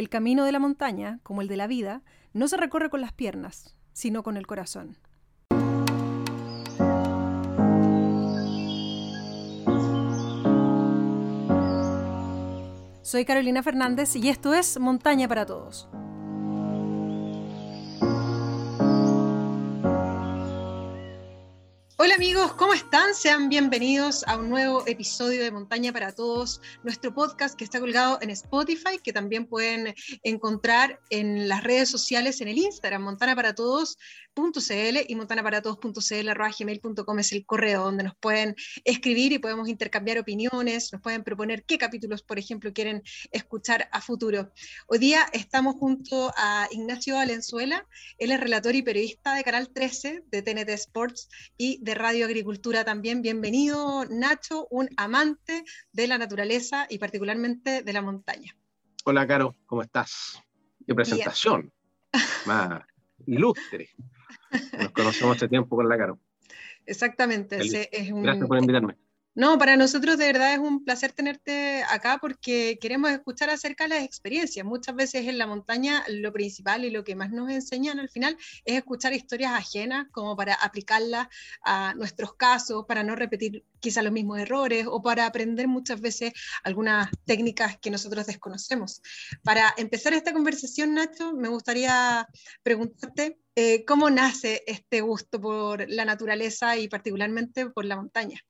El camino de la montaña, como el de la vida, no se recorre con las piernas, sino con el corazón. Soy Carolina Fernández y esto es Montaña para Todos. Hola amigos, ¿cómo están? Sean bienvenidos a un nuevo episodio de Montaña para Todos, nuestro podcast que está colgado en Spotify, que también pueden encontrar en las redes sociales, en el Instagram, Montana para Todos, .cl y montanaparaTodos.cl.gmail.com es el correo donde nos pueden escribir y podemos intercambiar opiniones, nos pueden proponer qué capítulos, por ejemplo, quieren escuchar a futuro. Hoy día estamos junto a Ignacio Valenzuela, él es relator y periodista de Canal 13 de TNT Sports y de Radio Agricultura también. Bienvenido, Nacho, un amante de la naturaleza y particularmente de la montaña. Hola, Caro, ¿cómo estás? Qué presentación. Más ilustre. Nos conocemos hace tiempo con la Caro. Exactamente. Es un, Gracias por invitarme. No, para nosotros de verdad es un placer tenerte acá porque queremos escuchar acerca de las experiencias. Muchas veces en la montaña lo principal y lo que más nos enseñan al final es escuchar historias ajenas como para aplicarlas a nuestros casos, para no repetir quizá los mismos errores o para aprender muchas veces algunas técnicas que nosotros desconocemos. Para empezar esta conversación, Nacho, me gustaría preguntarte eh, cómo nace este gusto por la naturaleza y particularmente por la montaña.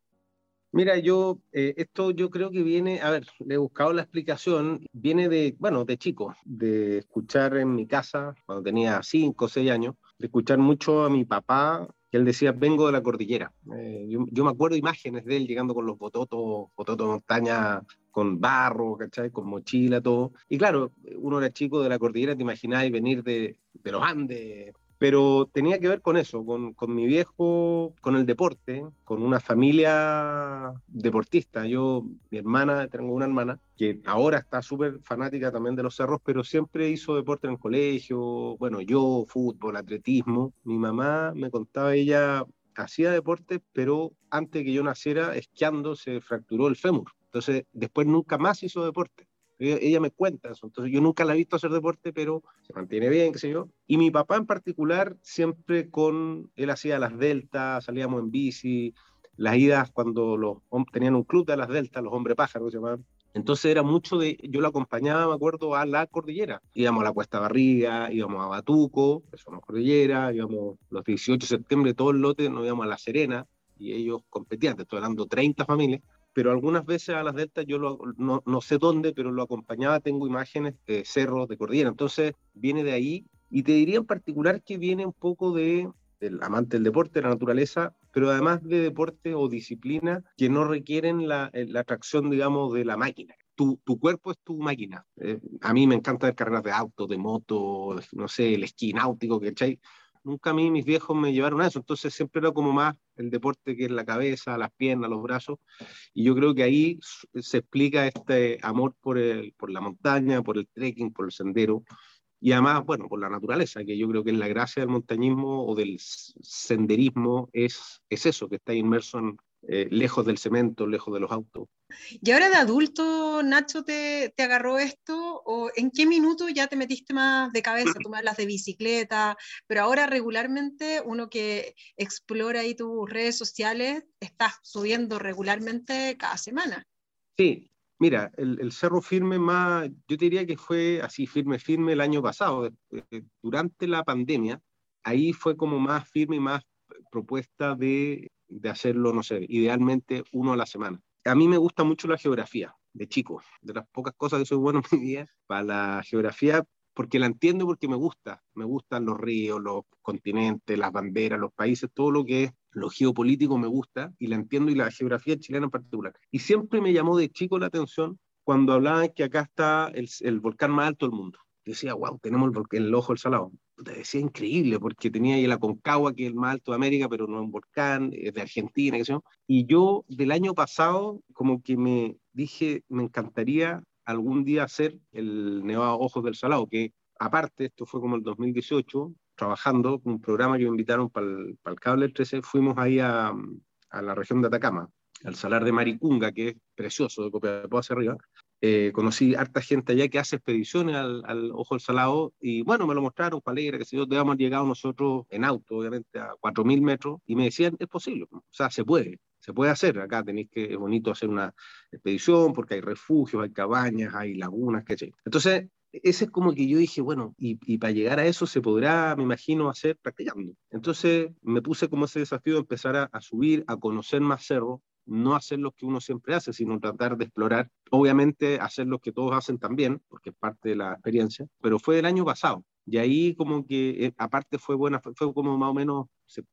Mira, yo, eh, esto yo creo que viene, a ver, le he buscado la explicación, viene de, bueno, de chico, de escuchar en mi casa, cuando tenía cinco o seis años, de escuchar mucho a mi papá, que él decía, vengo de la cordillera. Eh, yo, me acuerdo imágenes de él llegando con los bototos, bototos de montaña, con barro, ¿cachai? Con mochila, todo. Y claro, uno era chico de la cordillera, te imagináis venir de, de los Andes, pero tenía que ver con eso, con, mi viejo, con el deporte, con una familia deportista. Yo, mi hermana, tengo una hermana que ahora está súper fanática también de los cerros, pero siempre hizo deporte en el colegio, bueno, yo, fútbol, atletismo. Mi mamá me contaba, ella hacía deporte, pero antes que yo naciera, esquiando, se fracturó el fémur. Entonces, después nunca más hizo deporte. Ella, me cuenta eso. Entonces, yo nunca la he visto hacer deporte, pero se mantiene bien, qué sé yo. Y mi papá en particular, siempre con, él hacía las deltas, salíamos en bici, las idas cuando los tenían un club de las deltas, los hombres pájaros se llamaban. Entonces era mucho de, yo lo acompañaba, me acuerdo, a la cordillera. Íbamos a la Cuesta Barriga, íbamos a Batuco, que son las cordilleras, íbamos los 18 de septiembre, todo el lote, nos íbamos a La Serena, y ellos competían, te estoy hablando 30 familias, pero algunas veces a las deltas yo no, no, sé dónde, pero lo acompañaba, tengo imágenes de cerros, de cordillera, entonces viene de ahí, y te diría en particular que viene un poco de del amante del deporte, de la naturaleza, pero además de deporte o disciplina que no requieren la, eh, la atracción, digamos, de la máquina. Tu, tu cuerpo es tu máquina. Eh, a mí me encanta ver carreras de auto, de moto, no sé, el esquí náutico, ¿cachai? Nunca a mí mis viejos me llevaron a eso, entonces siempre era como más el deporte que la cabeza, las piernas, los brazos, y yo creo que ahí se explica este amor por, el, por la montaña, por el trekking, por el sendero, y además, bueno, por la naturaleza, que yo creo que es la gracia del montañismo o del senderismo, es, es eso, que está inmerso eh, lejos del cemento, lejos de los autos. ¿Y ahora de adulto, Nacho, te, te, agarró esto? ¿O en qué minuto ya te metiste más de cabeza? Tú me hablas de bicicleta, pero ahora regularmente uno que explora ahí tus redes sociales, estás subiendo regularmente cada semana. Sí, mira, el, el, Cerro Firme más, yo te diría que fue así firme, firme el año pasado, durante la pandemia, ahí fue como más firme y más propuesta de de hacerlo, no sé, idealmente uno a la semana. A mí me gusta mucho la geografía, de chico, de las pocas cosas que soy bueno en mi vida, para la geografía, porque la entiendo porque me gusta, me gustan los ríos, los continentes, las banderas, los países, todo lo que es lo geopolítico me gusta y la entiendo y la geografía chilena en particular. Y siempre me llamó de chico la atención cuando hablaban que acá está el, el volcán más alto del mundo. Decía, wow, tenemos el, el ojo del salado te decía increíble, porque tenía ahí la Concagua, que es el más alto de América, pero no es un volcán, es de Argentina. Y yo del año pasado, como que me dije, me encantaría algún día hacer el Nevado Ojos del Salado, que aparte, esto fue como el 2018, trabajando con un programa que me invitaron para el, para el Cable 13, fuimos ahí a, a, la región de Atacama, al Salar de Maricunga, que es precioso, de Copiapó hacia arriba, Eh, conocí harta gente allá que hace expediciones al, Ojo del Salado y bueno, me lo mostraron, cuál era, que si yo, debíamos llegado nosotros en auto, obviamente, a 4.000 metros y me decían, es posible, o sea, se puede, se puede hacer. Acá tenéis que, es bonito hacer una expedición porque hay refugios, hay cabañas, hay lagunas, ¿cachai? Entonces, ese es como que yo dije, bueno, y, y, para llegar a eso se podrá, me imagino, hacer practicando. Entonces me puse como ese desafío de empezar a, a subir, a conocer más cerros, no hacer lo que uno siempre hace, sino tratar de explorar, obviamente hacer lo que todos hacen también, porque es parte de la experiencia, pero fue el año pasado. Y ahí como que, eh, aparte fue buena, fue como más o menos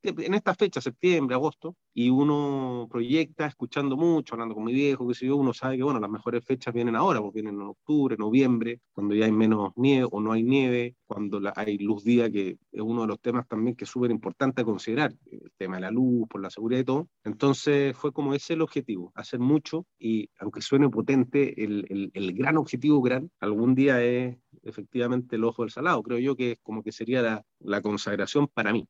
en esta fecha, septiembre, agosto, y uno proyecta escuchando mucho, hablando con mi viejo, que si yo, uno sabe que, bueno, las mejores fechas vienen ahora, porque vienen en octubre, noviembre, cuando ya hay menos nieve o no hay nieve, cuando hay luz día, que es uno de los temas también que es súper importante considerar, el tema de la luz, por la seguridad y todo. Entonces fue como ese el objetivo, hacer mucho, y aunque suene potente, el, el, el gran objetivo gran, algún día es efectivamente el ojo del salado, creo yo que es como que sería la, la consagración para mí.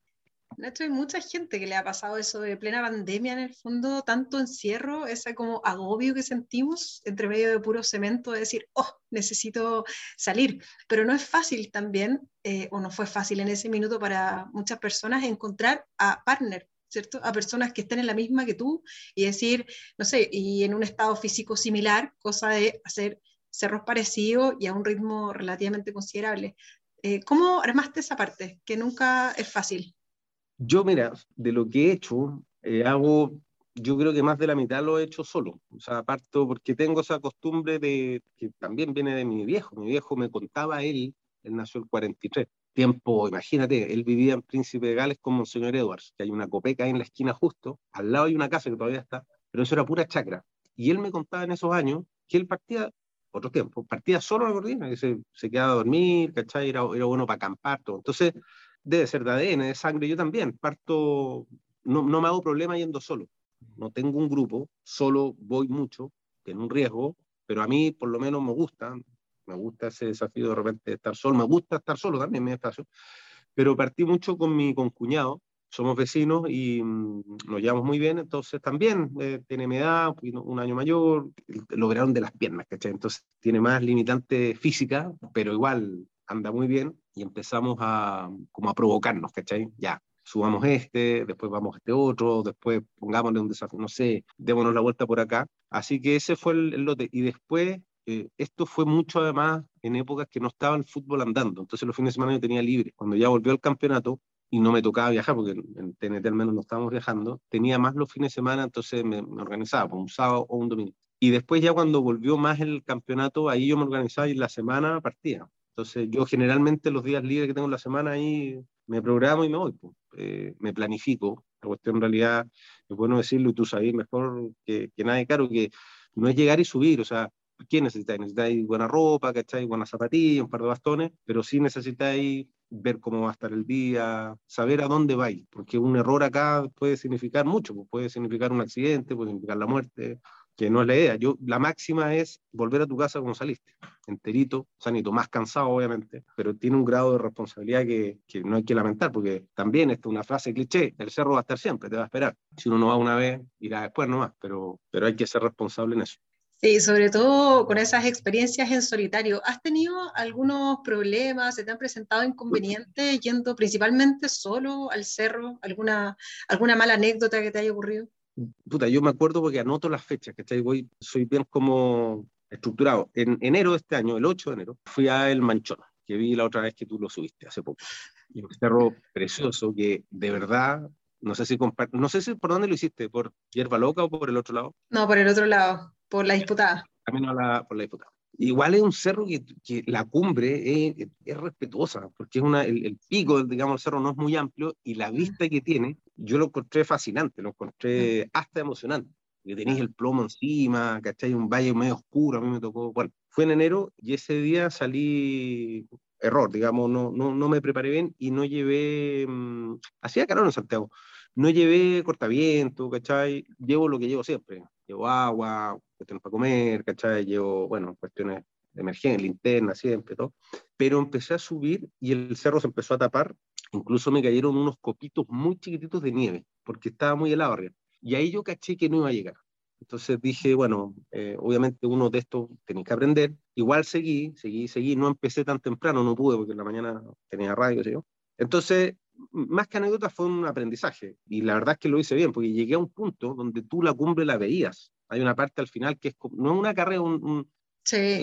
Nacho, hay mucha gente que le ha pasado eso de plena pandemia en el fondo, tanto encierro, ese como agobio que sentimos entre medio de puro cemento, de decir, oh, necesito salir. Pero no es fácil también, eh, o no fue fácil en ese minuto para muchas personas encontrar a partner, ¿cierto? A personas que estén en la misma que tú y decir, no sé, y en un estado físico similar, cosa de hacer cerros parecidos y a un ritmo relativamente considerable. Eh, ¿Cómo armaste esa parte? Que nunca es fácil. Yo, mira, de lo que he hecho, eh, hago, yo creo que más de la mitad lo he hecho solo. O sea, parto porque tengo esa costumbre de, que también viene de mi viejo. Mi viejo me contaba él, él nació el 43. Tiempo, imagínate, él vivía en Príncipe de Gales con Monseñor Edwards, que hay una copeca ahí en la esquina justo, al lado hay una casa que todavía está, pero eso era pura chacra. Y él me contaba en esos años que él partía, otro tiempo, partía solo la cordillera, que se, se quedaba a dormir, ¿cachai? Era, era bueno para acampar, todo. Entonces, debe ser de ADN, de sangre, yo también, parto, no, no me hago problema yendo solo, no tengo un grupo, solo voy mucho, tiene un riesgo, pero a mí por lo menos me gusta, me gusta ese desafío de repente de estar solo, me gusta estar solo también en mi espacio, pero partí mucho con mi concuñado, somos vecinos y mm, nos llevamos muy bien, entonces también eh, tiene mi edad, un año mayor, lograron de las piernas, ¿cachai? Entonces tiene más limitante física, pero igual anda muy bien y empezamos a, como a provocarnos, ¿cachai? Ya, subamos este, después vamos a este otro, después pongámosle un desafío, no sé, démonos la vuelta por acá. Así que ese fue el, lote. Y después, eh, esto fue mucho además en épocas que no estaba el fútbol andando. Entonces los fines de semana yo tenía libre. Cuando ya volvió al campeonato, y no me tocaba viajar, porque en TNT al menos no estábamos viajando, tenía más los fines de semana, entonces me, me organizaba, por pues, un sábado o un domingo. Y después ya cuando volvió más el campeonato, ahí yo me organizaba y la semana partía. Entonces yo generalmente los días libres que tengo en la semana ahí me programo y me voy, pues. eh, me planifico. La cuestión en realidad es bueno decirlo y tú sabes mejor que, que nadie, claro, que no es llegar y subir, o sea, ¿qué necesitáis? Necesitáis buena ropa, ¿cachai? Buenas zapatillas, un par de bastones, pero sí necesitáis ver cómo va a estar el día, saber a dónde vais, porque un error acá puede significar mucho, pues puede significar un accidente, puede significar la muerte, que no es la idea. Yo, la máxima es volver a tu casa como saliste, enterito, sanito, más cansado obviamente, pero tiene un grado de responsabilidad que, que no hay que lamentar, porque también esta es una frase cliché, el cerro va a estar siempre, te va a esperar. Si uno no va una vez, irá después nomás, pero, pero hay que ser responsable en eso. Sí, sobre todo con esas experiencias en solitario. ¿Has tenido algunos problemas? ¿Se te han presentado inconvenientes yendo principalmente solo al cerro? ¿Alguna, alguna mala anécdota que te haya ocurrido? puta, yo me acuerdo porque anoto las fechas, ¿cachai? Voy, soy bien como estructurado. En enero de este año, el 8 de enero, fui a El Manchón, que vi la otra vez que tú lo subiste, hace poco. Y un cerro precioso que de verdad, no sé si no sé si por dónde lo hiciste, por Hierba Loca o por el otro lado. No, por el otro lado, por la disputada. Camino a la, por la disputada. Igual es un cerro que, que la cumbre es, es, respetuosa, porque es una, el, el, pico, digamos, del cerro no es muy amplio y la vista que tiene, yo lo encontré fascinante, lo encontré hasta emocionante. Que tenéis el plomo encima, ¿cachai? Un valle medio oscuro, a mí me tocó. Bueno, fue en enero y ese día salí, error, digamos, no, no, no me preparé bien y no llevé, mmm, hacía calor en Santiago, no llevé cortaviento, ¿cachai? Llevo lo que llevo siempre, llevo agua, cuestiones para comer, ¿cachai? Llevo, bueno, cuestiones de emergencia, linterna, siempre, todo. Pero empecé a subir y el cerro se empezó a tapar, incluso me cayeron unos copitos muy chiquititos de nieve, porque estaba muy helado arriba. Y ahí yo caché que no iba a llegar. Entonces dije, bueno, eh, obviamente uno de estos tenía que aprender. Igual seguí, seguí, seguí. No empecé tan temprano, no pude porque en la mañana tenía radio, sé yo. Entonces, más que anécdota, fue un aprendizaje. Y la verdad es que lo hice bien, porque llegué a un punto donde tú la cumbre la veías. Hay una parte al final que es no es una carrera, un, un,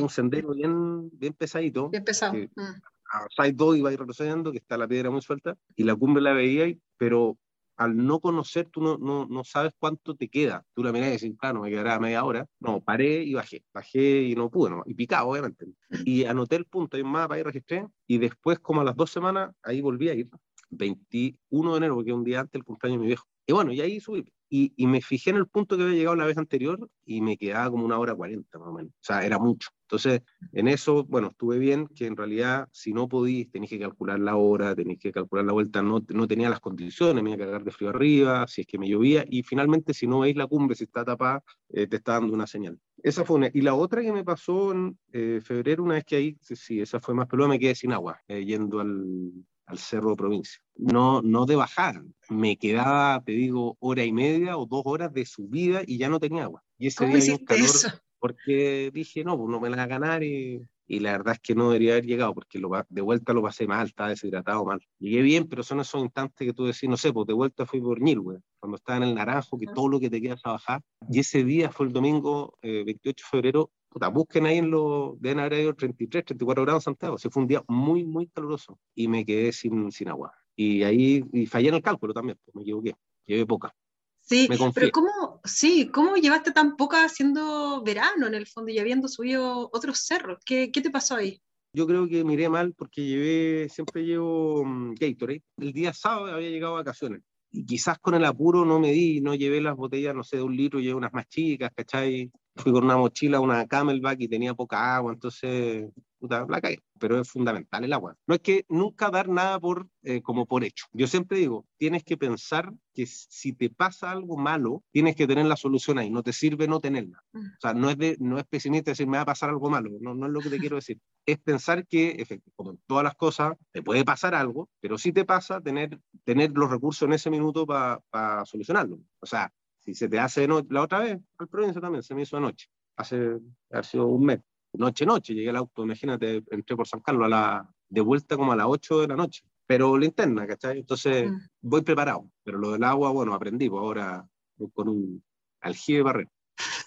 un sendero bien, bien pesadito. Bien pesado. Que, mm. A side 2 iba retrocediendo, que está la piedra muy suelta, y la cumbre la veía, pero al no conocer, tú no, no, no, sabes cuánto te queda. Tú la mirás y decís, claro, me quedará media hora. No, paré y bajé. Bajé y no pude, ¿no? y picado, obviamente. Y anoté el punto, hay un mapa, ahí registré, y después, como a las dos semanas, ahí volví a ir. 21 de enero, porque un día antes del cumpleaños de mi viejo. Y bueno, y ahí subí. Y, y, me fijé en el punto que había llegado la vez anterior y me quedaba como una hora cuarenta más o menos. O sea, era mucho. Entonces, en eso, bueno, estuve bien, que en realidad, si no podís, tenéis que calcular la hora, tenéis que calcular la vuelta, no, no tenía las condiciones, me iba a cagar de frío arriba, si es que me llovía, y finalmente, si no veis la cumbre, si está tapada, eh, te está dando una señal. Esa fue una. Y la otra que me pasó en eh, febrero, una vez que ahí, sí, esa fue más peluda, me quedé sin agua, eh, yendo al, al cerro de provincia. No, no de bajar, me quedaba, te digo, hora y media o dos horas de subida y ya no tenía agua. Y ese día un calor, porque dije, no, pues no me la voy a ganar y, y, la verdad es que no debería haber llegado porque lo, de vuelta lo pasé mal, estaba deshidratado mal. Llegué bien, pero son esos instantes que tú decís, no sé, pues de vuelta fui por Nilwe, cuando estaba en el naranjo, que todo lo que te quedas a bajar. Y ese día fue el domingo 28 eh, de febrero busquen ahí en lo, deben haber ido 33, 34 grados en Santiago. se fue un día muy, muy caluroso y me quedé sin, sin agua. Y ahí y fallé en el cálculo también, pues me equivoqué, llevé poca. Sí, pero ¿cómo, sí, ¿cómo llevaste tan poca haciendo verano en el fondo y habiendo subido otros cerros? ¿Qué, qué te pasó ahí? Yo creo que miré mal porque llevé, siempre llevo um, Gatorade. El día sábado había llegado a vacaciones y quizás con el apuro no me di, no llevé las botellas, no sé, de un litro, llevé unas más chicas, ¿cachai? Fui con una mochila, una camelback y tenía poca agua, entonces puta, la caí. Pero es fundamental el agua. No es que nunca dar nada por, eh, como por hecho. Yo siempre digo, tienes que pensar que si te pasa algo malo, tienes que tener la solución ahí. No te sirve no tenerla. Mm. O sea, no es, de, no es pesimista decir, me va a pasar algo malo. No, no es lo que te quiero decir. Es pensar que, como en todas las cosas, te puede pasar algo, pero si te pasa, tener, tener los recursos en ese minuto para solucionarlo. O sea, si se te hace noche, la otra vez, al provincia también se me hizo anoche, hace, ha sido un mes, noche, noche, llegué al auto, imagínate, entré por San Carlos a la, de vuelta como a las 8 de la noche, pero linterna, ¿cachai? Entonces mm. voy preparado, pero lo del agua, bueno, aprendí, pues ahora con un aljibe barrer.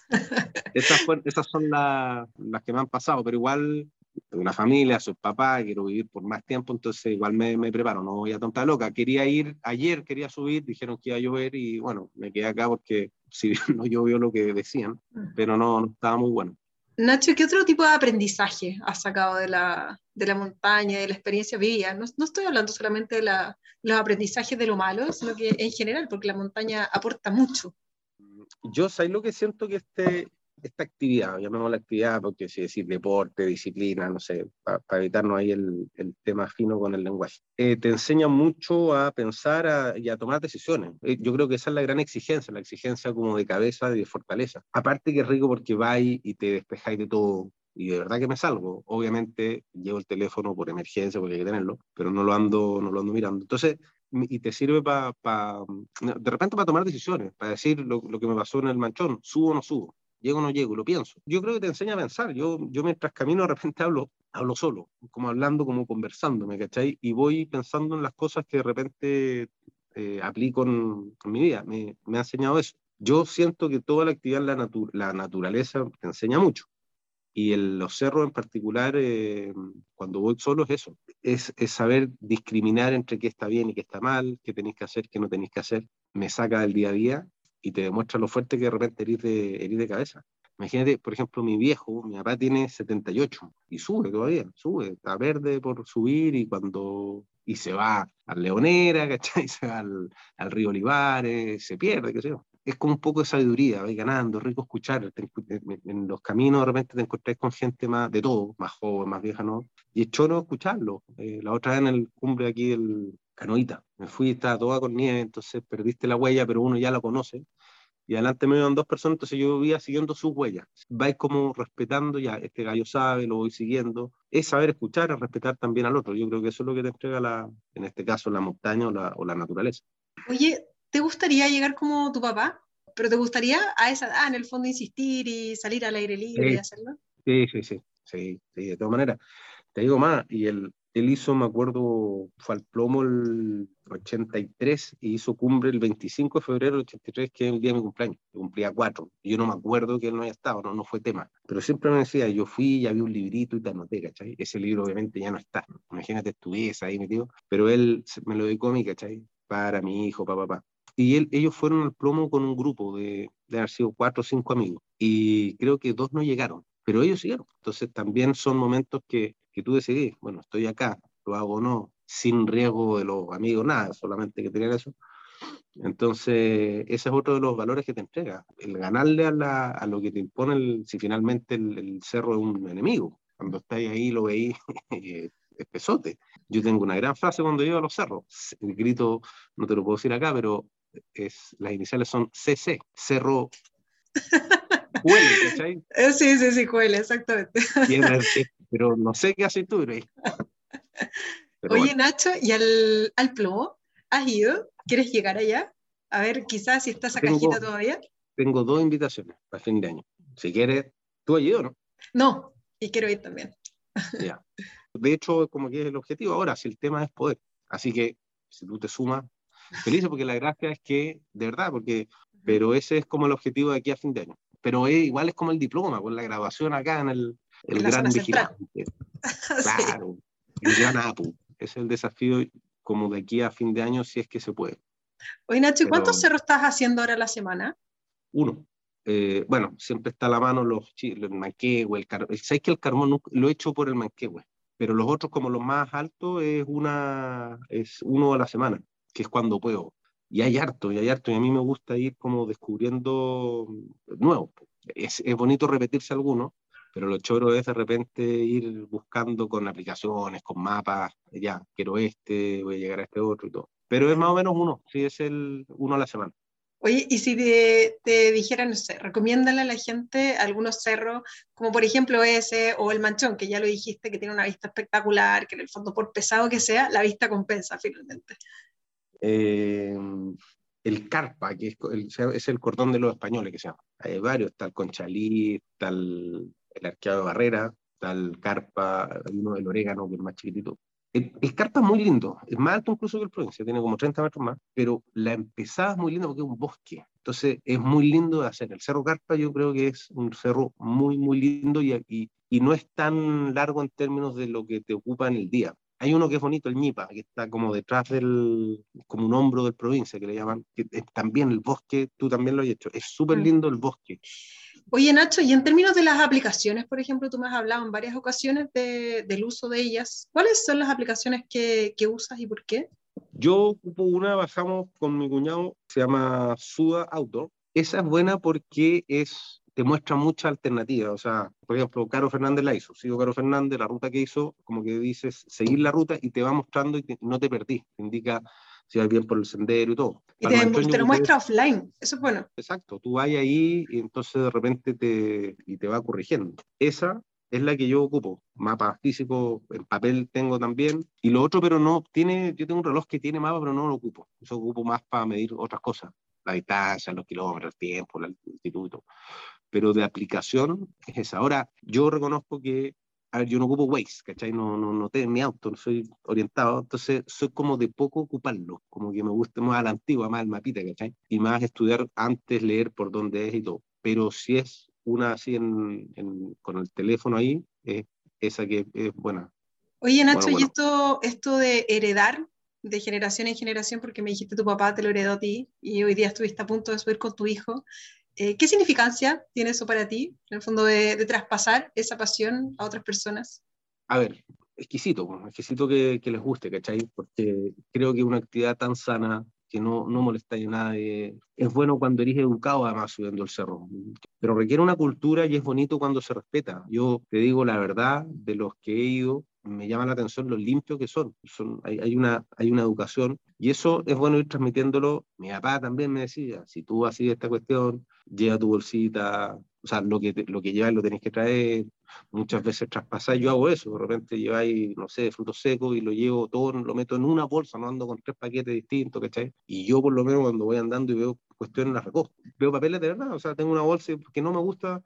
esas, esas son las que me han pasado, pero igual una familia, soy papá, quiero vivir por más tiempo, entonces igual me, me, preparo, no voy a tonta loca. Quería ir, ayer quería subir, dijeron que iba a llover y bueno, me quedé acá porque si no llovió lo que decían, mm. pero no, no estaba muy bueno. Nacho, ¿qué otro tipo de aprendizaje has sacado de la, de la montaña, de la experiencia vivida? No, no estoy hablando solamente de la, los aprendizajes de lo malo, sino que en general, porque la montaña aporta mucho. Yo, ¿sabes lo que siento que este, esta actividad, llamemos la actividad porque si decir deporte, disciplina, no sé, para evitarnos ahí el, el, tema fino con el lenguaje, eh, te enseña mucho a pensar y a tomar decisiones. Eh, yo creo que esa es la gran exigencia, la exigencia como de cabeza y de fortaleza. Aparte que es rico porque vais y te despejáis de todo, y de verdad que me salgo. Obviamente llevo el teléfono por emergencia porque hay que tenerlo, pero no lo ando, no lo ando mirando. Entonces, y te sirve para, pa, de repente para tomar decisiones, para decir lo, lo, que me pasó en el manchón, subo o no subo llego o no llego, lo pienso. Yo creo que te enseña a pensar. Yo, yo mientras camino de repente hablo, hablo solo, como hablando, como conversando, ¿me cachai? Y voy pensando en las cosas que de repente eh, aplico en, mi vida. Me, me, ha enseñado eso. Yo siento que toda la actividad en la, la naturaleza te enseña mucho. Y en los cerros en particular, eh, cuando voy solo es eso, es, es, saber discriminar entre qué está bien y qué está mal, qué tenéis que hacer, qué no tenéis que hacer. Me saca del día a día y te demuestra lo fuerte que de repente eres de, de cabeza. Imagínate, por ejemplo, mi viejo, mi papá tiene 78 y sube todavía, sube, está verde por subir y cuando y se va a Leonera, ¿cachai? Se va al, al, río Olivares, se pierde, qué sé yo. Es como un poco de sabiduría, vais ganando, rico escuchar. en los caminos de repente te encontrás con gente más de todo, más joven, más vieja, ¿no? Y es choro escucharlo. Eh, la otra vez en el cumbre aquí del, canoita. Me fui, estaba toda con nieve, entonces perdiste la huella, pero uno ya la conoce. Y adelante me iban dos personas, entonces yo iba siguiendo sus huellas. Vais como respetando, ya, este gallo sabe, lo voy siguiendo. Es saber escuchar, es respetar también al otro. Yo creo que eso es lo que te entrega, la, en este caso, la montaña o la, o la naturaleza. Oye, ¿te gustaría llegar como tu papá? pero ¿te gustaría a esa edad, en el fondo, insistir y salir al aire libre y hacerlo? Sí, sí, sí, sí, sí, de todas maneras. Te digo más, y el, él hizo, me acuerdo, fue al plomo el 83 y hizo cumbre el 25 de febrero del 83, que es el día de mi cumpleaños. Cumplía cuatro. Yo no me acuerdo que él no haya estado, no, no fue tema. Pero siempre me decía, yo fui y había un librito y te anoté, ¿cachai? Ese libro obviamente ya no está. Imagínate, estuviese ahí metido. Pero él me lo dedicó a mí, ¿cachai? Para mi hijo, papá, papá. Y ellos fueron al plomo con un grupo de, de haber sido cuatro o cinco amigos. Y creo que dos no llegaron, pero ellos siguieron. Entonces también son momentos que que tú decidís, bueno, estoy acá, lo hago o no, sin riesgo de los amigos, nada, solamente que tener eso. Entonces, ese es otro de los valores que te entrega, el ganarle a, la, a lo que te impone si finalmente el, cerro es un enemigo. Cuando estáis ahí lo veis, es pesote. Yo tengo una gran frase cuando llego a los cerros. El grito, no te lo puedo decir acá, pero es, las iniciales son CC, cerro huele, ¿cachai? Eh, sí, sí, sí, huele, exactamente pero no sé qué haces tú, Oye, Nacho, ¿y al, al plomo? ¿Has ido? ¿Quieres llegar allá? A ver, quizás si está esa cajita todavía. Tengo dos invitaciones para fin de año. Si quieres, ¿tú has ido no? No, y quiero ir también. Ya. De hecho, como que es el objetivo ahora, si el tema es poder. Así que, si tú te sumas, feliz porque la gracia es que, de verdad, porque, pero ese es como el objetivo de aquí a fin de año. Pero es, igual es como el diploma, con la grabación acá en el, el gran vigilante. Claro, el gran Apu. Es el desafío como de aquí a fin de año, si es que se puede. Oye, Nacho, cuántos cerros estás haciendo ahora a la semana? Uno. Eh, bueno, siempre está a la mano los, el manquehue, el carbón. Sabes que el carbón lo he hecho por el manquehue, pero los otros, como los más altos, es, una, es uno a la semana, que es cuando puedo. Y hay harto, y hay harto, y a mí me gusta ir como descubriendo nuevo. Es, es bonito repetirse algunos, pero lo choro es de repente ir buscando con aplicaciones, con mapas, ya, quiero este, voy a llegar a este otro y todo. Pero es más o menos uno, sí, es el uno a la semana. Oye, y si te, te no sé, recomiéndale a la gente algunos cerros, como por ejemplo ese o el Manchón, que ya lo dijiste, que tiene una vista espectacular, que en el fondo, por pesado que sea, la vista compensa finalmente. Eh, el Carpa, que es el, es el, cordón de los españoles que se llama. Hay varios, el Conchalí, está el el arqueado de barrera, tal carpa, uno del orégano que es más chiquitito. El, carpa es muy lindo, es más alto incluso que el provincia, tiene como 30 metros más, pero la empezada es muy linda porque es un bosque, entonces es muy lindo de hacer. El cerro carpa yo creo que es un cerro muy, muy lindo y, y, y no es tan largo en términos de lo que te ocupa en el día. Hay uno que es bonito, el Ñipa, que está como detrás del, como un hombro del provincia, que le llaman, que es también el bosque, tú también lo has hecho, es súper mm. lindo el bosque. Oye, Nacho, y en términos de las aplicaciones, por ejemplo, tú me has hablado en varias ocasiones de, del uso de ellas. ¿Cuáles son las aplicaciones que, que, usas y por qué? Yo ocupo una, bajamos con mi cuñado, se llama Suda Auto. Esa es buena porque es, te muestra mucha alternativa. O sea, por ejemplo, Caro Fernández la hizo. Sigo Caro Fernández, la ruta que hizo, como que dices, seguir la ruta y te va mostrando y no te perdís. Te indica si vas bien por el sendero y todo. Y te, lo muestra offline, eso es bueno. Exacto, tú vas ahí y entonces de repente te, y te va corrigiendo. Esa es la que yo ocupo. Mapa físico, en papel tengo también. Y lo otro, pero no, tiene, yo tengo un reloj que tiene mapa, pero no lo ocupo. Eso ocupo más para medir otras cosas. La distancia, los kilómetros, el tiempo, la altitud. Pero de aplicación es esa. Ahora, yo reconozco que a ver, yo no ocupo Waze, ¿cachai? No, no, no tengo mi auto, no soy orientado, entonces soy como de poco ocuparlo, como que me gusta más a la antigua, más el mapita, ¿cachai? Y más estudiar antes, leer por dónde es y todo. Pero si es una así en, con el teléfono ahí, es esa que es buena. Oye, Nacho, ¿y esto, esto de heredar de generación en generación, porque me dijiste tu papá te lo heredó a ti y hoy día estuviste a punto de subir con tu hijo, eh, ¿Qué significancia tiene eso para ti, en el fondo, de, traspasar esa pasión a otras personas? A ver, exquisito, exquisito que, les guste, ¿cachai? Porque creo que una actividad tan sana, que no, no molesta a nadie, es bueno cuando eres educado además subiendo el cerro, pero requiere una cultura y es bonito cuando se respeta. Yo te digo la verdad, de los que he ido, me llama la atención lo limpios que son. son hay, hay, una, hay una educación y eso es bueno ir transmitiéndolo. Mi papá también me decía, si tú haces esta cuestión, lleva tu bolsita, o sea, lo que, lo que lleváis lo tenéis que traer, muchas veces traspasar, yo hago eso, de repente lleváis, no sé, frutos secos y lo llevo todo, lo meto en una bolsa, no ando con tres paquetes distintos, ¿cachai? Y yo por lo menos cuando voy andando y veo cuestiones las recojo, veo papeles de verdad, o sea, tengo una bolsa que no me gusta,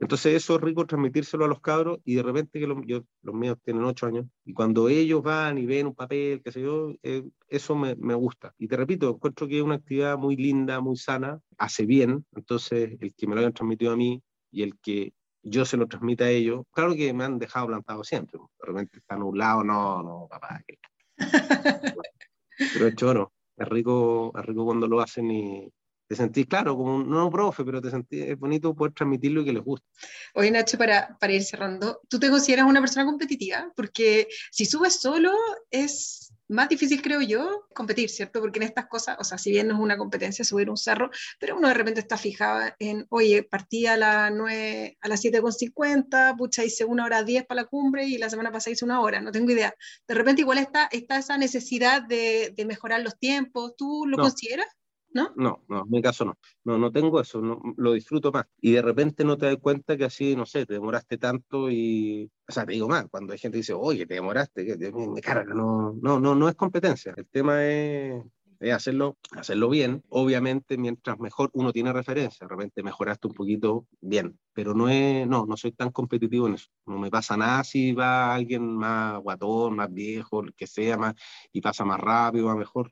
entonces eso es rico transmitírselo a los cabros y de repente que los, yo, los míos tienen ocho años y cuando ellos van y ven un papel, qué sé yo, eh, eso me, me gusta. Y te repito, encuentro que es una actividad muy linda, muy sana, hace bien, entonces el que me lo hayan transmitido a mí y el que yo se lo transmita a ellos, claro que me han dejado plantado siempre, de repente están a un lado, no, no, papá. pero es choro, es rico, es rico cuando lo hacen y te sentís, claro, como un, no profe, pero te sentís, es bonito poder transmitirlo y que les guste. Oye, Nacho, para, para ir cerrando, ¿tú te consideras una persona competitiva? Porque si subes solo es más difícil, creo yo, competir, ¿cierto? Porque en estas cosas, o sea, si bien no es una competencia subir un cerro, pero uno de repente está fijado en, oye, partí a, las 9, a las 7.50, pucha, hice una hora 10 para la cumbre y la semana pasada hice una hora, no tengo idea. De repente igual está, está esa necesidad de, de mejorar los tiempos, ¿tú lo consideras? ¿No? No, no, en mi caso no. No, no tengo eso, no, lo disfruto más. Y de repente no te das cuenta que así, no sé, te demoraste tanto y, o sea, te digo más, cuando hay gente que dice, oye, te demoraste, que me carga, no, no, no, no es competencia. El tema es, hacerlo, hacerlo bien. Obviamente, mientras mejor uno tiene referencia, de repente mejoraste un poquito bien, pero no es, no, no soy tan competitivo en eso. No me pasa nada si va alguien más guatón, más viejo, el que sea, más, y pasa más rápido, va mejor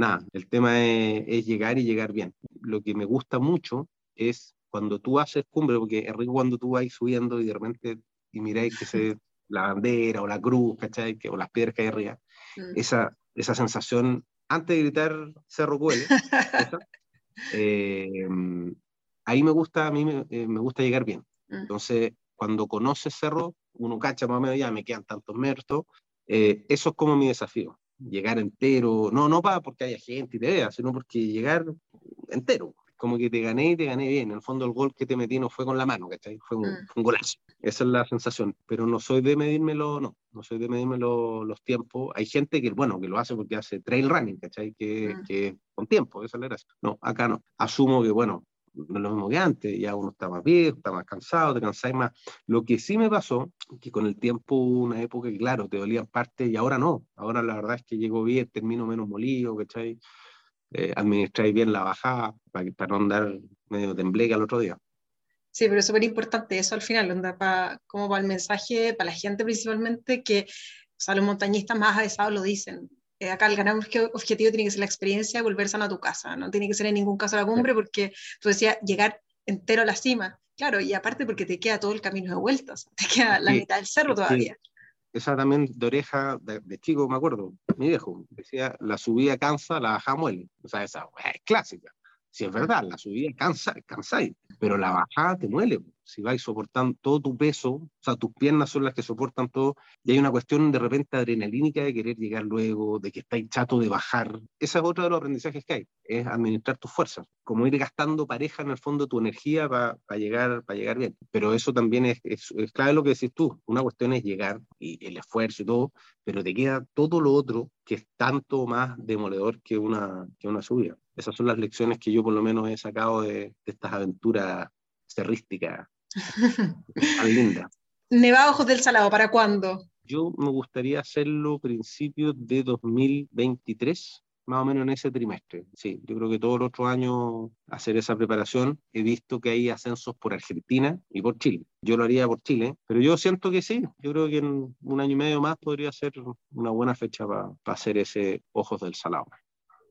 nada, el tema es, llegar y llegar bien. Lo que me gusta mucho es cuando tú haces cumbre, porque es rico cuando tú vas subiendo y de repente y miráis que se la bandera o la cruz, ¿cachai? Que, o las piedras que hay arriba, mm. esa, esa sensación, antes de gritar Cerro Cuele, eh, ahí me gusta, a mí me, eh, me gusta llegar bien. Mm. Entonces, cuando conoces Cerro, uno cacha más o menos, ya me quedan tantos metros, eh, eso es como mi desafío llegar entero, no, no para porque haya gente y te vea, sino porque llegar entero, como que te gané y te gané bien. En el fondo el gol que te metí no fue con la mano, ¿cachai? Fue un, mm. golazo. Esa es la sensación. Pero no soy de medírmelo, no, no soy de medirme los tiempos. Hay gente que, bueno, que lo hace porque hace trail running, ¿cachai? Que, mm. que con tiempo, esa es la gracia. No, acá no. Asumo que, bueno, no es lo mismo que antes, ya uno está más viejo, está más cansado, te cansáis más. Lo que sí me pasó, que con el tiempo hubo una época que, claro, te dolían partes y ahora no. Ahora la verdad es que llego bien, termino menos molido, ¿cachai? Eh, administráis bien la bajada para, para no andar medio tembleque al otro día. Sí, pero es súper importante eso al final, onda, para, como para el mensaje, para la gente principalmente, que o sea, los montañistas más avesados lo dicen, acá el gran objetivo tiene que ser la experiencia, volver sano a tu casa, no tiene que ser en ningún caso la cumbre, porque tú decías llegar entero a la cima, claro, y aparte porque te queda todo el camino de vueltas, te queda la mitad del cerro todavía. Esa también de oreja, de, chico me acuerdo, mi viejo, decía, la subida cansa, la baja muele, o sea, esa es clásica. Si es verdad, la subida cansa, cansáis, pero la bajada te muele si vais soportando todo tu peso, o sea, tus piernas son las que soportan todo, y hay una cuestión de repente adrenalínica de querer llegar luego, de que estáis chato de bajar. Ese es otro de los aprendizajes que hay, es administrar tus fuerzas, como ir gastando pareja en el fondo tu energía para llegar, para llegar bien. Pero eso también es, es, es, clave lo que decís tú, una cuestión es llegar y el esfuerzo y todo, pero te queda todo lo otro que es tanto más demoledor que una, que una subida. Esas son las lecciones que yo por lo menos he sacado de, de estas aventuras cerrísticas linda. Nevado del Salado, ¿para cuándo? Yo me gustaría hacerlo principios de 2023, más o menos en ese trimestre. Sí, yo creo que todos los otros años hacer esa preparación. He visto que hay ascensos por Argentina y por Chile. Yo lo haría por Chile, pero yo siento que sí. Yo creo que en un año y medio más podría ser una buena fecha para hacer ese Ojos del Salado.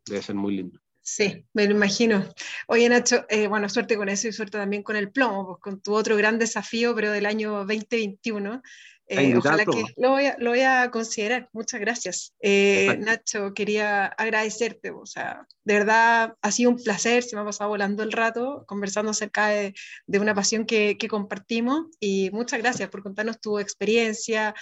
Debe ser muy lindo. Sí, me lo imagino. Oye, Nacho, eh, bueno, suerte con eso y suerte también con el plomo, pues, con tu otro gran desafío, pero del año 2021. Eh, ojalá que lo voy, a, lo voy, a, considerar. Muchas gracias. Eh, Nacho, quería agradecerte. O sea, de verdad ha sido un placer. Se me ha pasado volando el rato conversando acerca de, de una pasión que, que, compartimos. Y muchas gracias por contarnos tu experiencia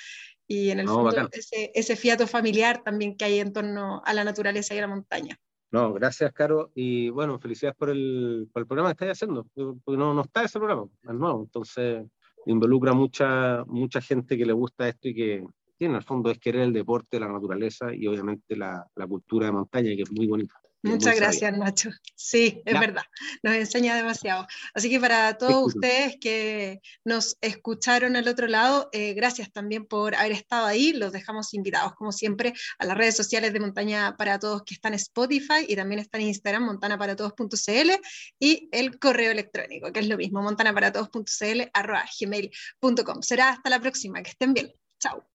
y en el fondo ese, ese fiato familiar también que hay en torno a la naturaleza y a la montaña. No, gracias, Caro. Y bueno, felicidades por el, por el programa que estáis haciendo, porque no, no está ese programa, es nuevo. Entonces, involucra mucha, mucha gente que le gusta esto y que tiene, en el fondo, es querer el deporte, la naturaleza y obviamente la, la cultura de montaña, que es muy bonita. Muchas gracias, Nacho. Sí, es verdad, nos enseña demasiado. Así que para todos ustedes que nos escucharon al otro lado, eh, gracias también por haber estado ahí. Los dejamos invitados, como siempre, a las redes sociales de Montaña para Todos que están en Spotify y también están en Instagram, montanaparatodos.cl y el correo electrónico, que es lo mismo, montanaparatodos.cl arroba gmail.com. Será hasta la próxima, que estén bien. Chao.